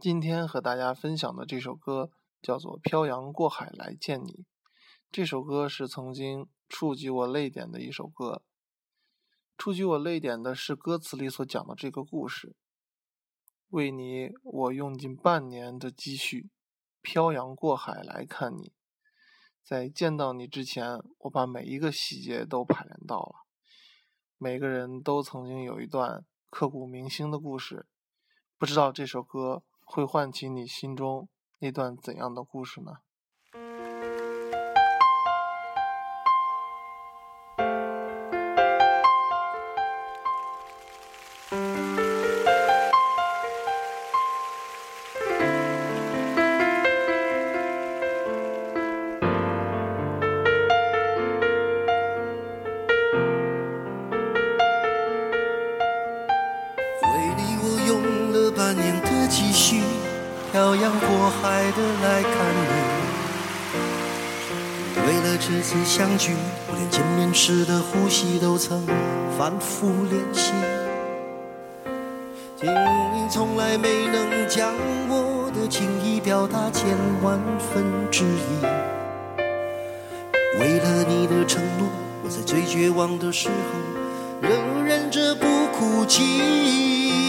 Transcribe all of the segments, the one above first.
今天和大家分享的这首歌叫做《漂洋过海来见你》。这首歌是曾经触及我泪点的一首歌。触及我泪点的是歌词里所讲的这个故事。为你，我用尽半年的积蓄，漂洋过海来看你。在见到你之前，我把每一个细节都排练到了。每个人都曾经有一段刻骨铭心的故事，不知道这首歌会唤起你心中那段怎样的故事呢？回忆我用了半年继续漂洋过海的来看你，为了这次相聚，我连见面时的呼吸都曾反复练习。你从来没能将我的情意表达千万分之一。为了你的承诺，我在最绝望的时候仍忍着不哭泣。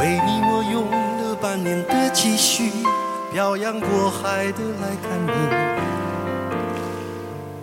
为你，我用了半年的积蓄，漂洋过海的来看你。